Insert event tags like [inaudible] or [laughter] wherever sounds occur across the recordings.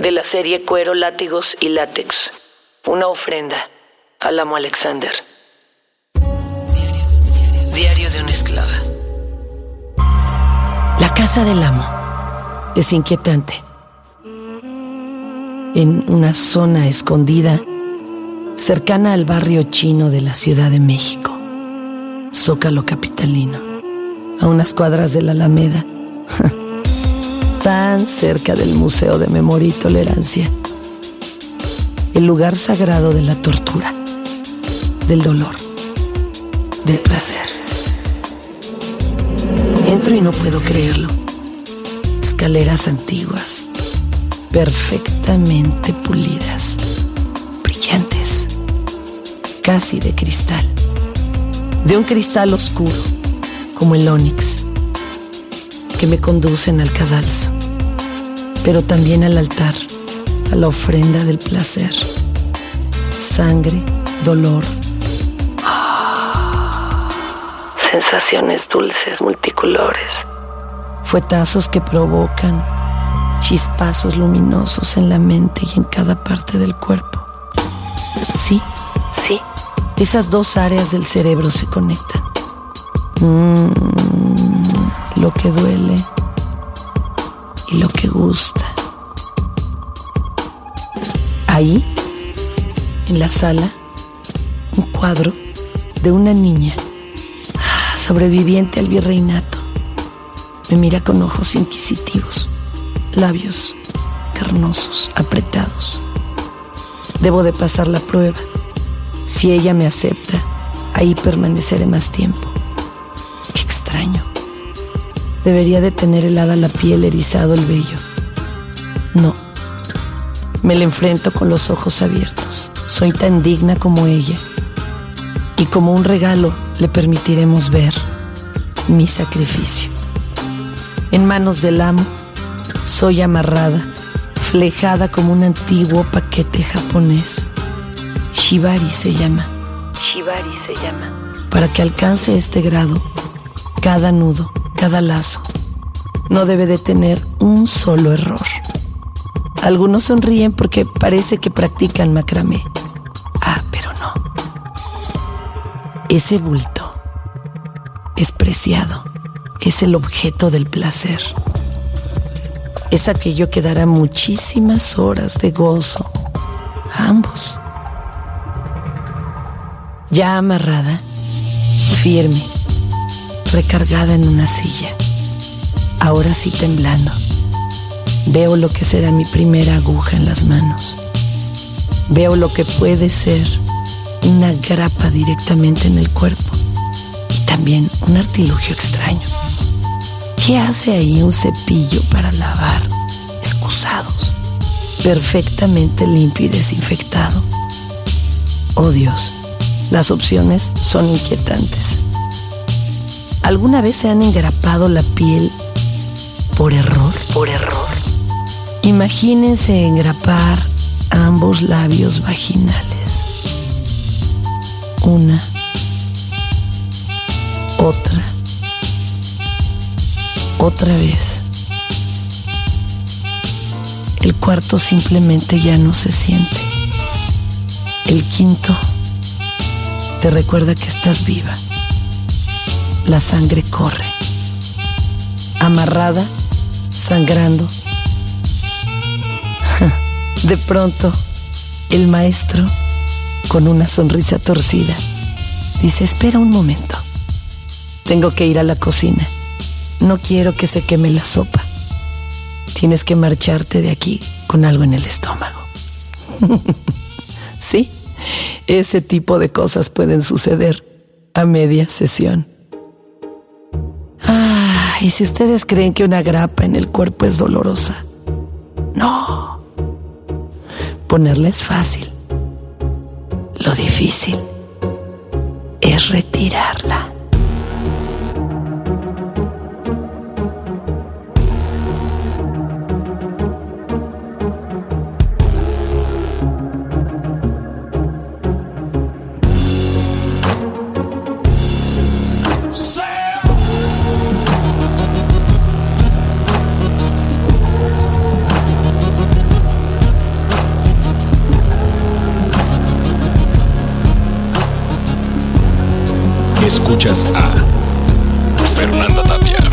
De la serie Cuero, Látigos y Látex. Una ofrenda al amo Alexander. Diario de una esclava. La casa del amo es inquietante. En una zona escondida, cercana al barrio chino de la Ciudad de México, Zócalo Capitalino, a unas cuadras de la Alameda, [laughs] tan cerca del Museo de Memoria y Tolerancia, el lugar sagrado de la tortura, del dolor, del placer. Entro y no puedo creerlo. Escaleras antiguas, perfectamente pulidas, brillantes, casi de cristal, de un cristal oscuro, como el ónix, que me conducen al cadalso, pero también al altar, a la ofrenda del placer, sangre, dolor, sensaciones dulces multicolores, fuetazos que provocan chispazos luminosos en la mente y en cada parte del cuerpo. Sí, sí, esas dos áreas del cerebro se conectan. Mm, lo que duele y lo que gusta. Ahí, en la sala, un cuadro de una niña sobreviviente al virreinato. Me mira con ojos inquisitivos, labios carnosos, apretados. Debo de pasar la prueba. Si ella me acepta, ahí permaneceré más tiempo. Qué extraño. Debería de tener helada la piel, erizado el vello. No. Me la enfrento con los ojos abiertos. Soy tan digna como ella. Y como un regalo le permitiremos ver mi sacrificio. En manos del amo, soy amarrada, flejada como un antiguo paquete japonés. Shibari se llama. Shibari se llama. Para que alcance este grado, cada nudo, cada lazo, no debe de tener un solo error. Algunos sonríen porque parece que practican macramé. Ah, pero no. Ese bulto es preciado, es el objeto del placer. Es aquello que dará muchísimas horas de gozo a ambos. Ya amarrada, firme, recargada en una silla, ahora sí temblando, veo lo que será mi primera aguja en las manos. Veo lo que puede ser una grapa directamente en el cuerpo y también un artilugio extraño. ¿Qué hace ahí un cepillo para lavar excusados, perfectamente limpio y desinfectado? Oh Dios, las opciones son inquietantes. ¿Alguna vez se han engrapado la piel por error? Por error. Imagínense engrapar ambos labios vaginales una, otra, otra vez. El cuarto simplemente ya no se siente. El quinto te recuerda que estás viva. La sangre corre. Amarrada, sangrando. [laughs] De pronto, el maestro con una sonrisa torcida. Dice, espera un momento. Tengo que ir a la cocina. No quiero que se queme la sopa. Tienes que marcharte de aquí con algo en el estómago. [laughs] sí, ese tipo de cosas pueden suceder a media sesión. Ah, y si ustedes creen que una grapa en el cuerpo es dolorosa, no, Ponerla es fácil. Lo difícil es retirarla. Escuchas a Fernanda Tapia.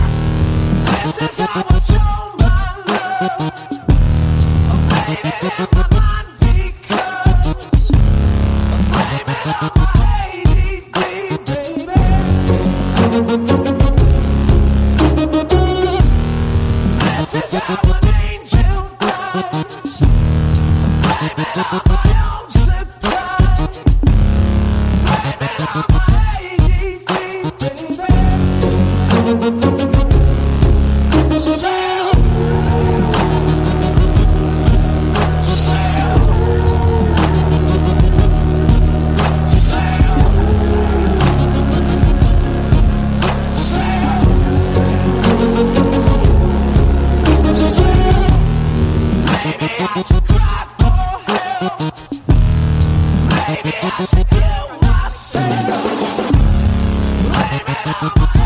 Thank you.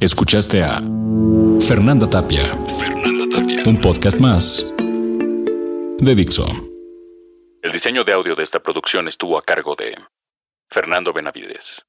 Escuchaste a Fernanda Tapia. Fernanda Tapia. Un podcast más de Dixo. El diseño de audio de esta producción estuvo a cargo de Fernando Benavides.